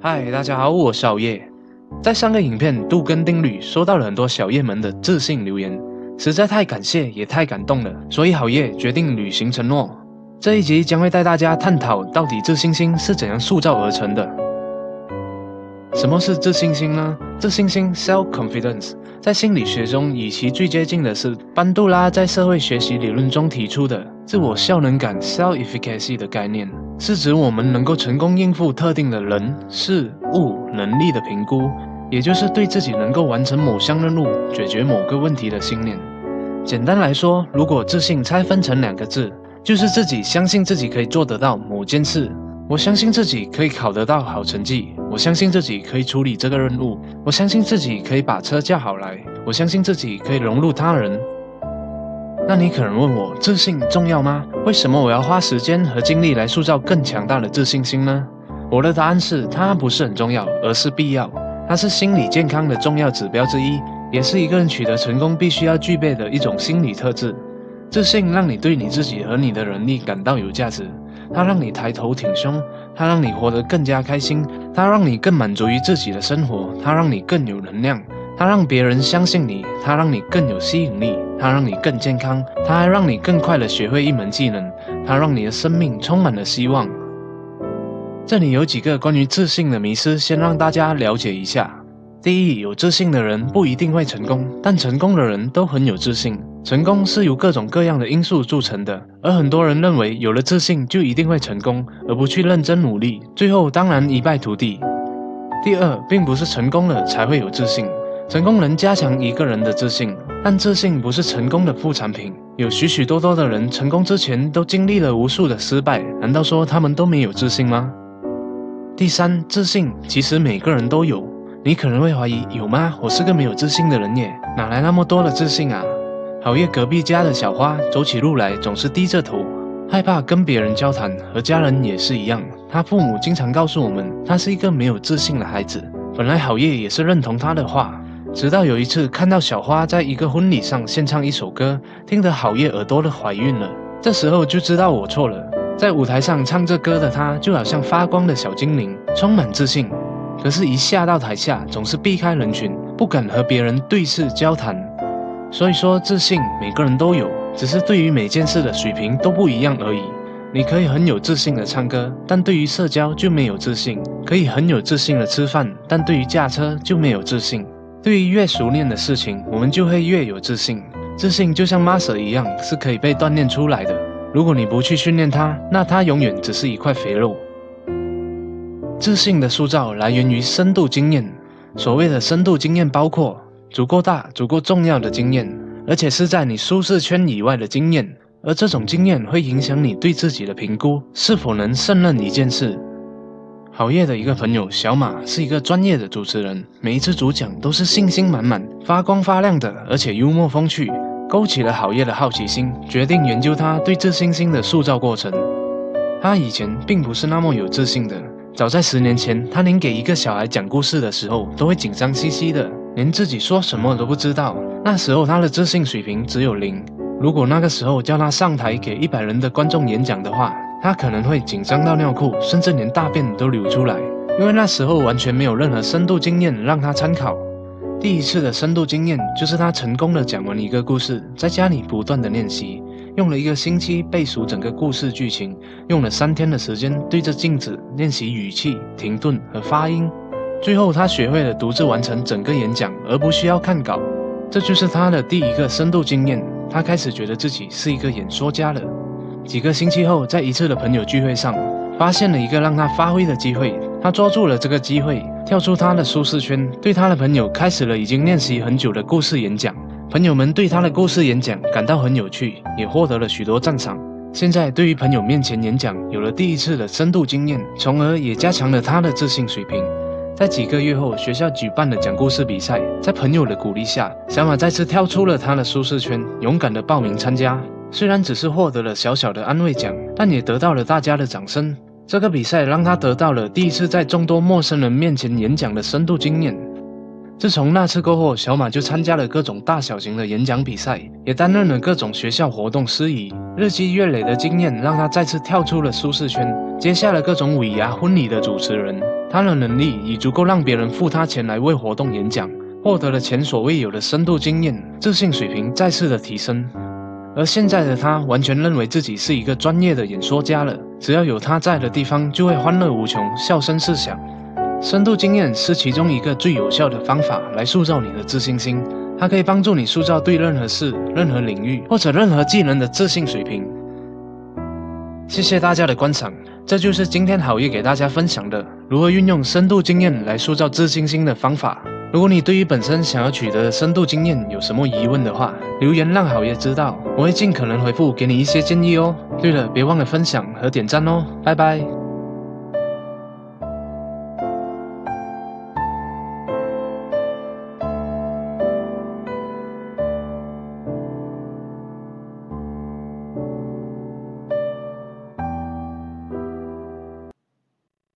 嗨，大家好，我是小叶。在上个影片杜根定律收到了很多小叶们的自信留言，实在太感谢，也太感动了，所以好叶决定履行承诺。这一集将会带大家探讨到底自信心是怎样塑造而成的。什么是自信心呢？自信心 （self-confidence） 在心理学中，与其最接近的是班杜拉在社会学习理论中提出的自我效能感 （self-efficacy） 的概念，是指我们能够成功应付特定的人、事物能力的评估，也就是对自己能够完成某项任务、解决某个问题的信念。简单来说，如果自信拆分成两个字，就是自己相信自己可以做得到某件事。我相信自己可以考得到好成绩，我相信自己可以处理这个任务，我相信自己可以把车叫好来，我相信自己可以融入他人。那你可能问我，自信重要吗？为什么我要花时间和精力来塑造更强大的自信心呢？我的答案是，它不是很重要，而是必要。它是心理健康的重要指标之一，也是一个人取得成功必须要具备的一种心理特质。自信让你对你自己和你的能力感到有价值。它让你抬头挺胸，它让你活得更加开心，它让你更满足于自己的生活，它让你更有能量，它让别人相信你，它让你更有吸引力，它让你更健康，它还让你更快地学会一门技能，它让你的生命充满了希望。这里有几个关于自信的迷思，先让大家了解一下。第一，有自信的人不一定会成功，但成功的人都很有自信。成功是由各种各样的因素组成的，而很多人认为有了自信就一定会成功，而不去认真努力，最后当然一败涂地。第二，并不是成功了才会有自信，成功能加强一个人的自信，但自信不是成功的副产品。有许许多多的人成功之前都经历了无数的失败，难道说他们都没有自信吗？第三，自信其实每个人都有，你可能会怀疑有吗？我是个没有自信的人耶，哪来那么多的自信啊？好叶隔壁家的小花走起路来总是低着头，害怕跟别人交谈，和家人也是一样。他父母经常告诉我们，他是一个没有自信的孩子。本来好叶也是认同他的话，直到有一次看到小花在一个婚礼上献唱一首歌，听得好叶耳朵都怀孕了。这时候就知道我错了。在舞台上唱着歌的他，就好像发光的小精灵，充满自信。可是，一下到台下，总是避开人群，不敢和别人对视交谈。所以说，自信每个人都有，只是对于每件事的水平都不一样而已。你可以很有自信的唱歌，但对于社交就没有自信；可以很有自信的吃饭，但对于驾车就没有自信。对于越熟练的事情，我们就会越有自信。自信就像 muscle 一样，是可以被锻炼出来的。如果你不去训练它，那它永远只是一块肥肉。自信的塑造来源于深度经验。所谓的深度经验，包括。足够大、足够重要的经验，而且是在你舒适圈以外的经验，而这种经验会影响你对自己的评估，是否能胜任一件事。好业的一个朋友小马是一个专业的主持人，每一次主讲都是信心满满、发光发亮的，而且幽默风趣，勾起了好业的好奇心，决定研究他对自信心的塑造过程。他以前并不是那么有自信的，早在十年前，他连给一个小孩讲故事的时候都会紧张兮兮的。连自己说什么都不知道，那时候他的自信水平只有零。如果那个时候叫他上台给一百人的观众演讲的话，他可能会紧张到尿裤，甚至连大便都流出来。因为那时候完全没有任何深度经验让他参考。第一次的深度经验就是他成功的讲完一个故事，在家里不断的练习，用了一个星期背熟整个故事剧情，用了三天的时间对着镜子练习语气、停顿和发音。最后，他学会了独自完成整个演讲，而不需要看稿。这就是他的第一个深度经验。他开始觉得自己是一个演说家了。几个星期后，在一次的朋友聚会上，发现了一个让他发挥的机会。他抓住了这个机会，跳出他的舒适圈，对他的朋友开始了已经练习很久的故事演讲。朋友们对他的故事演讲感到很有趣，也获得了许多赞赏。现在，对于朋友面前演讲有了第一次的深度经验，从而也加强了他的自信水平。在几个月后，学校举办了讲故事比赛。在朋友的鼓励下，小马再次跳出了他的舒适圈，勇敢地报名参加。虽然只是获得了小小的安慰奖，但也得到了大家的掌声。这个比赛让他得到了第一次在众多陌生人面前演讲的深度经验。自从那次过后，小马就参加了各种大小型的演讲比赛，也担任了各种学校活动司仪。日积月累的经验让他再次跳出了舒适圈，接下了各种尾牙婚礼的主持人。他的能力已足够让别人付他钱来为活动演讲，获得了前所未有的深度经验，自信水平再次的提升。而现在的他完全认为自己是一个专业的演说家了，只要有他在的地方，就会欢乐无穷，笑声四响。深度经验是其中一个最有效的方法来塑造你的自信心，它可以帮助你塑造对任何事、任何领域或者任何技能的自信水平。谢谢大家的观赏，这就是今天好意给大家分享的如何运用深度经验来塑造自信心的方法。如果你对于本身想要取得深度经验有什么疑问的话，留言让好爷知道，我会尽可能回复，给你一些建议哦。对了，别忘了分享和点赞哦，拜拜。